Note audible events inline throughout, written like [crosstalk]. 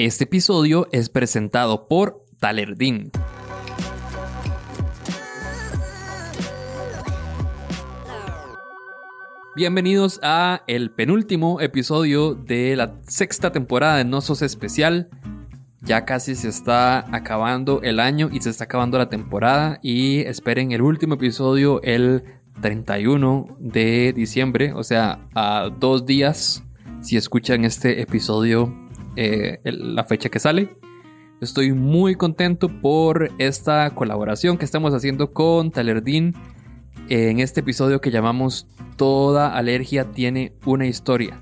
Este episodio es presentado por Talerdin. Bienvenidos a el penúltimo episodio de la sexta temporada de No Sos Especial. Ya casi se está acabando el año y se está acabando la temporada y esperen el último episodio el 31 de diciembre, o sea, a dos días si escuchan este episodio eh, la fecha que sale. Estoy muy contento por esta colaboración que estamos haciendo con Talerdin en este episodio que llamamos Toda alergia tiene una historia.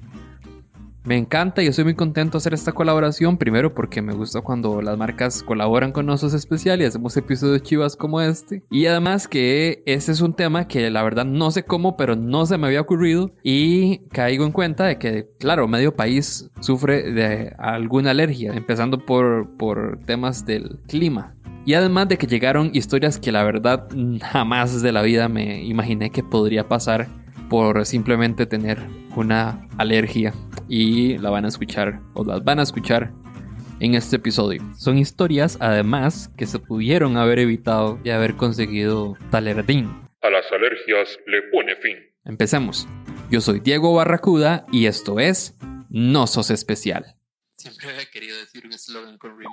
Me encanta y estoy muy contento de hacer esta colaboración. Primero porque me gusta cuando las marcas colaboran con nosotros especial y hacemos episodios chivas como este. Y además que este es un tema que la verdad no sé cómo, pero no se me había ocurrido. Y caigo en cuenta de que, claro, medio país sufre de alguna alergia, empezando por, por temas del clima. Y además de que llegaron historias que la verdad jamás de la vida me imaginé que podría pasar por simplemente tener una alergia y la van a escuchar o las van a escuchar en este episodio. Son historias además que se pudieron haber evitado y haber conseguido Talerdín. A las alergias le pone fin. Empecemos. Yo soy Diego Barracuda y esto es No Sos Especial. Siempre había querido decir un eslogan con rima.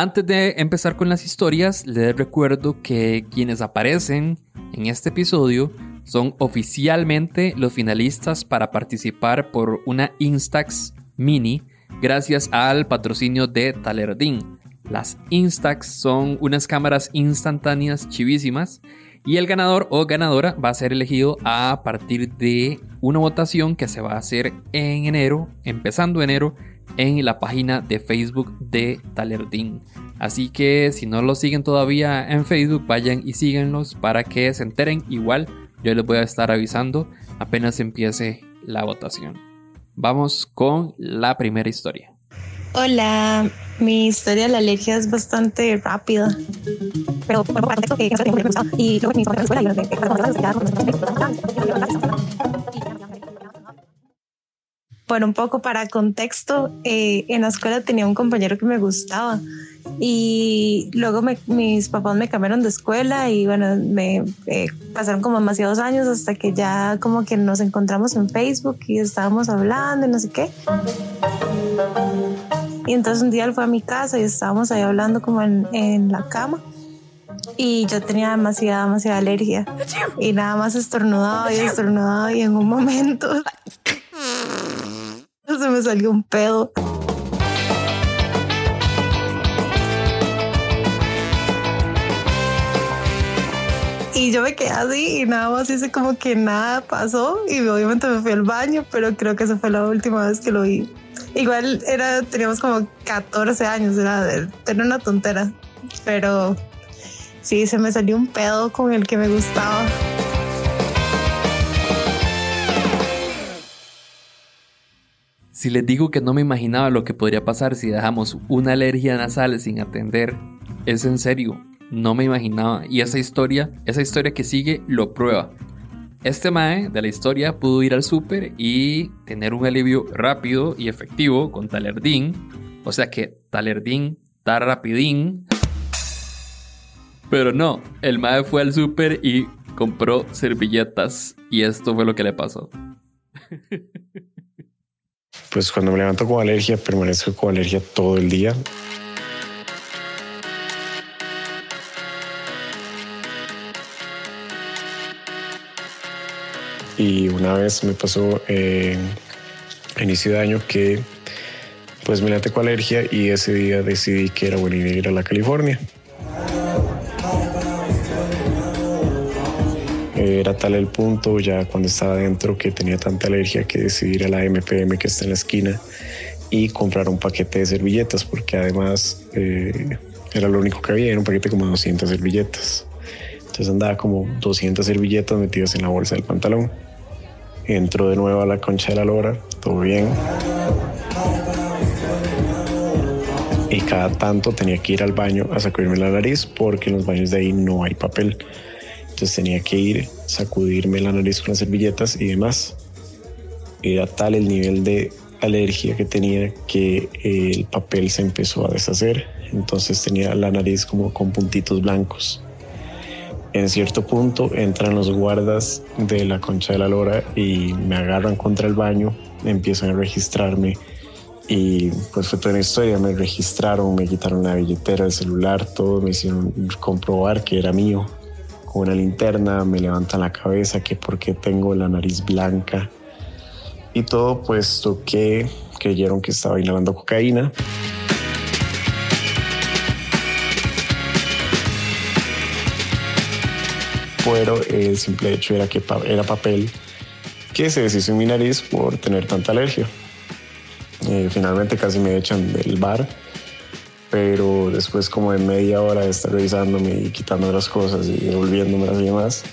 Antes de empezar con las historias, les recuerdo que quienes aparecen en este episodio son oficialmente los finalistas para participar por una Instax Mini gracias al patrocinio de Talerdin. Las Instax son unas cámaras instantáneas chivísimas y el ganador o ganadora va a ser elegido a partir de una votación que se va a hacer en enero, empezando enero, en la página de Facebook de Talerdin. Así que si no lo siguen todavía en Facebook, vayan y síguenlos para que se enteren. Igual yo les voy a estar avisando apenas empiece la votación. Vamos con la primera historia. Hola, mi historia de la alergia es bastante rápida. Pero por que y mi escuela Bueno, un poco para contexto, eh, en la escuela tenía un compañero que me gustaba y luego mis papás me cambiaron de escuela y bueno, me eh, pasaron como demasiados años hasta que ya como que nos encontramos en Facebook y estábamos hablando y no sé qué. Y entonces un día él fue a mi casa y estábamos ahí hablando como en, en la cama. Y yo tenía demasiada, demasiada alergia. Y nada más estornudaba y estornudaba y en un momento me salió un pedo. Y yo me quedé así y nada más hice como que nada pasó y obviamente me fui al baño, pero creo que esa fue la última vez que lo vi. Igual era, teníamos como 14 años, era, era una tontera, pero sí, se me salió un pedo con el que me gustaba. Si les digo que no me imaginaba lo que podría pasar si dejamos una alergia nasal sin atender, es en serio, no me imaginaba. Y esa historia, esa historia que sigue, lo prueba. Este Mae de la historia pudo ir al súper y tener un alivio rápido y efectivo con Talerdín. O sea que Talerdín está rapidín. Pero no, el Mae fue al súper y compró servilletas. Y esto fue lo que le pasó. [laughs] Pues cuando me levanto con alergia, permanezco con alergia todo el día. y una vez me pasó en inicio de año que pues me levanté con alergia y ese día decidí que era idea ir a la California. Era tal el punto ya cuando estaba adentro que tenía tanta alergia que decidí ir a la MPM que está en la esquina y comprar un paquete de servilletas porque además eh, era lo único que había, era un paquete como 200 servilletas. Entonces andaba como 200 servilletas metidas en la bolsa del pantalón. Entro de nuevo a la concha de la lora, todo bien. Y cada tanto tenía que ir al baño a sacudirme la nariz porque en los baños de ahí no hay papel. Entonces tenía que ir, sacudirme la nariz con las servilletas y demás. Era tal el nivel de alergia que tenía que el papel se empezó a deshacer. Entonces tenía la nariz como con puntitos blancos. En cierto punto entran los guardas de la concha de la lora y me agarran contra el baño, empiezan a registrarme y pues fue toda una historia, me registraron, me quitaron la billetera, el celular, todo, me hicieron comprobar que era mío. Una linterna me levantan la cabeza que porque tengo la nariz blanca y todo puesto que creyeron que estaba inhalando cocaína. pero el simple hecho era que era papel que se deshizo en mi nariz por tener tanta alergia. Eh, finalmente casi me echan del bar, pero después como de media hora de estar revisándome y quitando las cosas y devolviéndome las demás,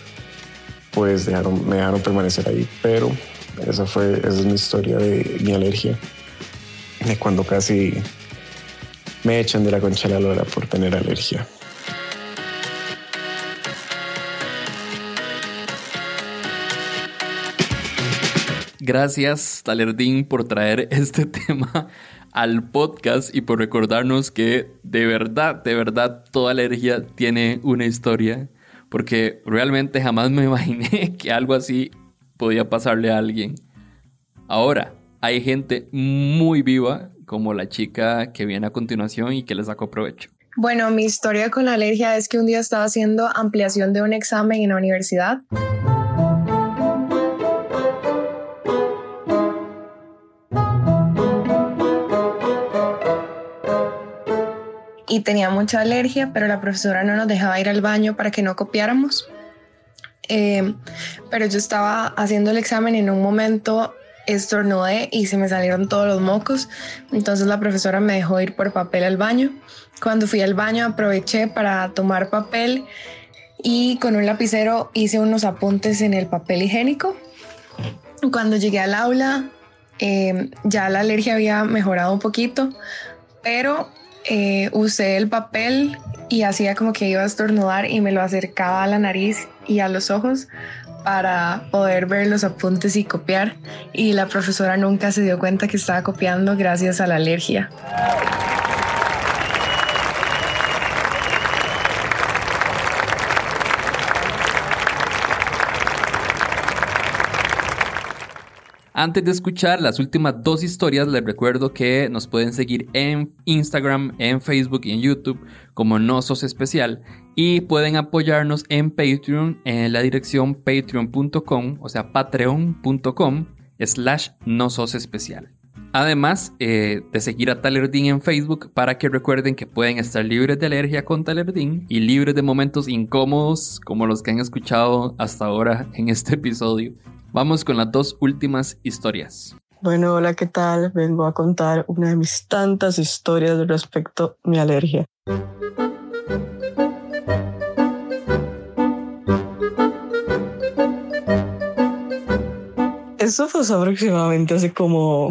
pues me dejaron permanecer ahí. Pero esa fue esa es mi historia de mi alergia, de cuando casi me echan de la concha de la lora por tener alergia. Gracias, Talerdín, por traer [laughs] este tema al podcast y por recordarnos que de verdad, de verdad, toda alergia tiene una historia, porque realmente jamás me [laughs] imaginé que algo así podía pasarle a alguien. Ahora, hay gente muy viva, como la chica que viene a continuación y que le sacó provecho. Bueno, mi historia con la alergia es que un día estaba haciendo ampliación de un examen en la universidad. Y tenía mucha alergia, pero la profesora no nos dejaba ir al baño para que no copiáramos. Eh, pero yo estaba haciendo el examen y en un momento estornudé y se me salieron todos los mocos. Entonces la profesora me dejó ir por papel al baño. Cuando fui al baño aproveché para tomar papel y con un lapicero hice unos apuntes en el papel higiénico. Cuando llegué al aula eh, ya la alergia había mejorado un poquito, pero eh, usé el papel y hacía como que iba a estornudar y me lo acercaba a la nariz y a los ojos para poder ver los apuntes y copiar. Y la profesora nunca se dio cuenta que estaba copiando gracias a la alergia. Antes de escuchar las últimas dos historias, les recuerdo que nos pueden seguir en Instagram, en Facebook y en YouTube como No Sos Especial y pueden apoyarnos en Patreon en la dirección patreon.com, o sea, patreon.com slash No Especial. Además eh, de seguir a Talerdin en Facebook para que recuerden que pueden estar libres de alergia con Talerdin y libres de momentos incómodos como los que han escuchado hasta ahora en este episodio. Vamos con las dos últimas historias. Bueno, hola, ¿qué tal? Vengo a contar una de mis tantas historias respecto a mi alergia. Esto fue aproximadamente hace como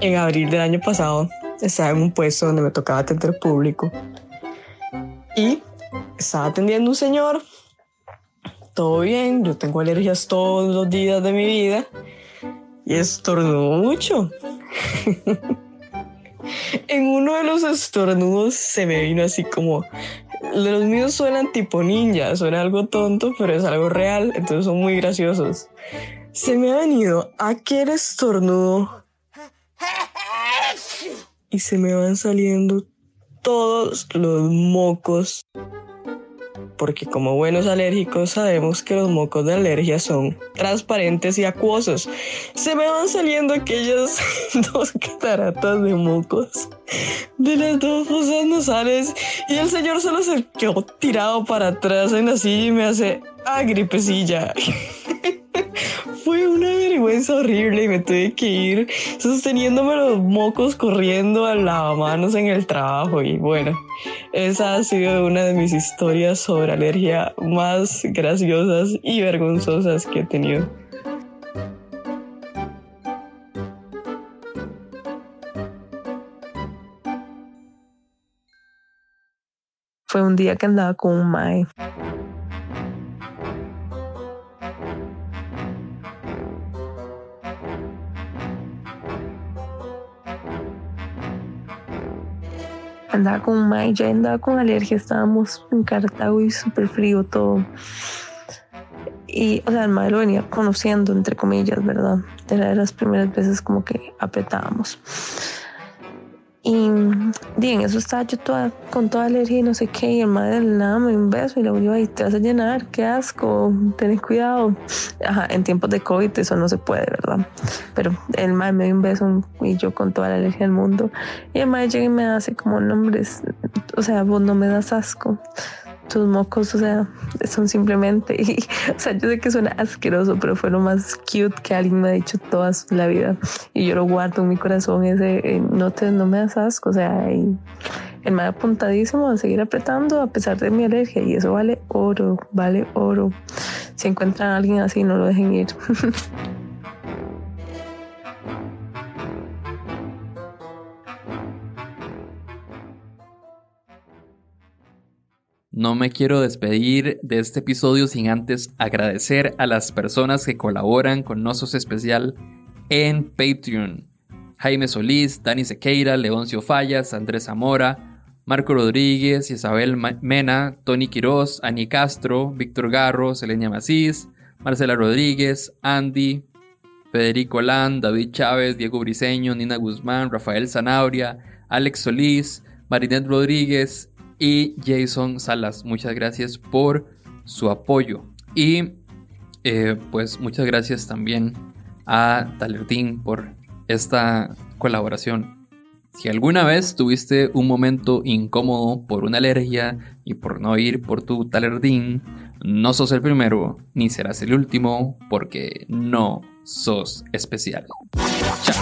en abril del año pasado. Estaba en un puesto donde me tocaba atender público y estaba atendiendo un señor todo bien, yo tengo alergias todos los días de mi vida y estornudo mucho. [laughs] en uno de los estornudos se me vino así como los míos suenan tipo ninja, suena algo tonto, pero es algo real, entonces son muy graciosos. Se me ha venido aquel estornudo y se me van saliendo todos los mocos porque como buenos alérgicos sabemos que los mocos de alergia son transparentes y acuosos. Se me van saliendo aquellas [laughs] dos cataratas de mocos de las dos fosas nasales y el señor solo se quedó tirado para atrás en la silla y me hace, ah, gripecilla. [laughs] Fue una vergüenza horrible y me tuve que ir sosteniéndome los mocos corriendo al lavamanos en el trabajo. Y bueno, esa ha sido una de mis historias sobre alergia más graciosas y vergonzosas que he tenido. Fue un día que andaba con un mae. Andaba con un mae, yo andaba con alergia, estábamos en Cartago y súper frío todo. Y, o sea, el mae lo venía conociendo, entre comillas, ¿verdad? Era de las primeras veces como que apretábamos. Y bien, eso estaba yo toda, con toda alergia y no sé qué. Y el madre del nada me un beso y le dijo, ay, te vas a llenar, qué asco, ten cuidado. Ajá, en tiempos de COVID eso no se puede, ¿verdad? Pero el madre me dio un beso y yo con toda la alergia del mundo. Y el madre llega y me hace como nombres, o sea, vos no me das asco tus mocos, o sea, son simplemente, [laughs] o sea, yo sé que suena asqueroso, pero fue lo más cute que alguien me ha dicho toda la vida. Y yo lo guardo en mi corazón, ese, eh, no, te, no me das asco, o sea, y me ha apuntadísimo a seguir apretando a pesar de mi alergia y eso vale oro, vale oro. Si encuentran a alguien así, no lo dejen ir. [laughs] No me quiero despedir de este episodio sin antes agradecer a las personas que colaboran con Nosos Especial en Patreon. Jaime Solís, Dani Sequeira, Leoncio Fallas, Andrés Zamora, Marco Rodríguez, Isabel Mena, Tony Quiroz, Ani Castro, Víctor Garro, Selenia Macís, Marcela Rodríguez, Andy, Federico Lan, David Chávez, Diego Briseño, Nina Guzmán, Rafael Zanabria, Alex Solís, Marinet Rodríguez, y Jason Salas. Muchas gracias por su apoyo. Y eh, pues muchas gracias también a Talerdín por esta colaboración. Si alguna vez tuviste un momento incómodo por una alergia y por no ir por tu Talerdín, no sos el primero ni serás el último porque no sos especial. Chao.